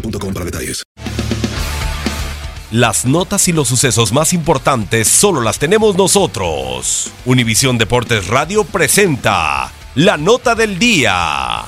boostmobile.com para detalles. Las notas y los sucesos más importantes solo las tenemos nosotros. Univisión Deportes Radio presenta la nota del día.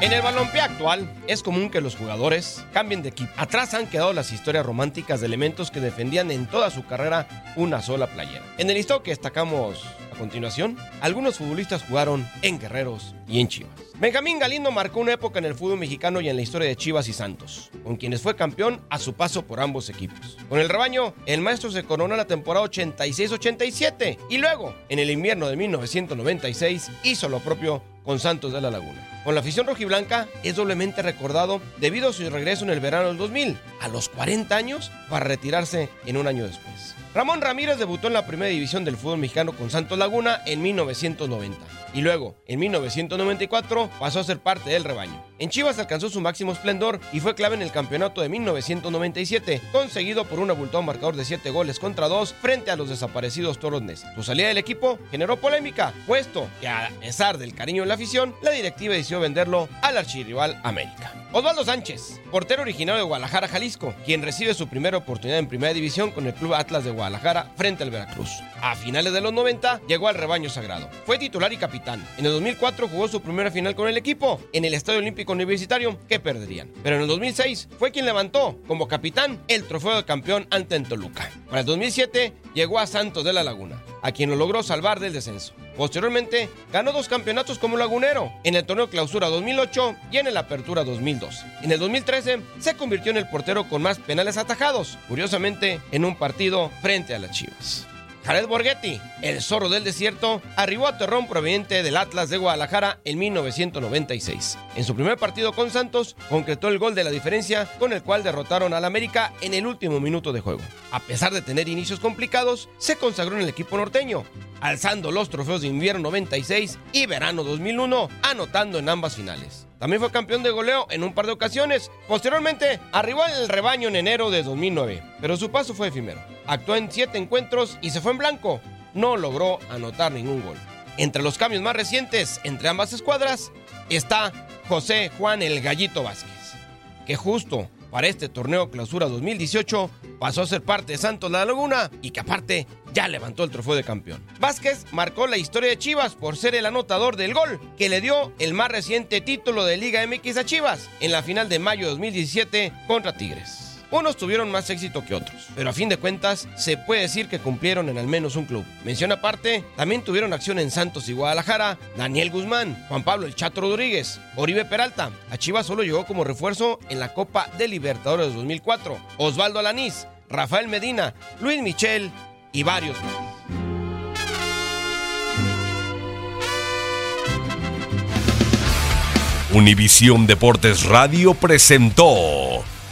En el balompié actual es común que los jugadores cambien de equipo. Atrás han quedado las historias románticas de elementos que defendían en toda su carrera una sola playera. En el listado que destacamos continuación, algunos futbolistas jugaron en Guerreros y en Chivas. Benjamín Galindo marcó una época en el fútbol mexicano y en la historia de Chivas y Santos, con quienes fue campeón a su paso por ambos equipos. Con el rebaño, el maestro se coronó la temporada 86-87 y luego, en el invierno de 1996, hizo lo propio con Santos de la Laguna. Con la afición rojiblanca es doblemente recordado debido a su regreso en el verano del 2000, a los 40 años, para retirarse en un año después. Ramón Ramírez debutó en la primera división del fútbol mexicano con Santos Laguna en 1990 y luego, en 1994, pasó a ser parte del rebaño. En Chivas alcanzó su máximo esplendor y fue clave en el campeonato de 1997, conseguido por un abultado marcador de 7 goles contra 2 frente a los desaparecidos Torondes. Su salida del equipo generó polémica, puesto que a pesar del cariño de la afición, la directiva decidió venderlo al archirrival América. Osvaldo Sánchez, portero originario de Guadalajara, Jalisco, quien recibe su primera oportunidad en primera división con el Club Atlas de Guadalajara frente al Veracruz. A finales de los 90 llegó al rebaño sagrado. Fue titular y capitán. En el 2004 jugó su primera final con el equipo en el Estadio Olímpico Universitario que perderían. Pero en el 2006 fue quien levantó como capitán el trofeo de campeón ante Toluca. Para el 2007 llegó a Santos de la Laguna, a quien lo logró salvar del descenso. Posteriormente, ganó dos campeonatos como lagunero, en el torneo Clausura 2008 y en el Apertura 2002. En el 2013 se convirtió en el portero con más penales atajados, curiosamente en un partido frente a las Chivas. Jared Borghetti, el zorro del desierto, arribó a Terrón proveniente del Atlas de Guadalajara en 1996. En su primer partido con Santos, concretó el gol de la diferencia con el cual derrotaron al América en el último minuto de juego. A pesar de tener inicios complicados, se consagró en el equipo norteño, alzando los trofeos de invierno 96 y verano 2001, anotando en ambas finales. También fue campeón de goleo en un par de ocasiones. Posteriormente, arribó al rebaño en enero de 2009, pero su paso fue efímero. Actuó en siete encuentros y se fue en blanco. No logró anotar ningún gol. Entre los cambios más recientes entre ambas escuadras está José Juan el Gallito Vázquez, que justo para este torneo Clausura 2018 pasó a ser parte de Santos La Laguna y que aparte ya levantó el trofeo de campeón. Vázquez marcó la historia de Chivas por ser el anotador del gol que le dio el más reciente título de Liga MX a Chivas en la final de mayo de 2017 contra Tigres. Unos tuvieron más éxito que otros, pero a fin de cuentas se puede decir que cumplieron en al menos un club. Mención aparte, también tuvieron acción en Santos y Guadalajara, Daniel Guzmán, Juan Pablo El Chato Rodríguez, Oribe Peralta. A Chivas solo llegó como refuerzo en la Copa de Libertadores 2004, Osvaldo Alanís, Rafael Medina, Luis Michel y varios más. Univisión Deportes Radio presentó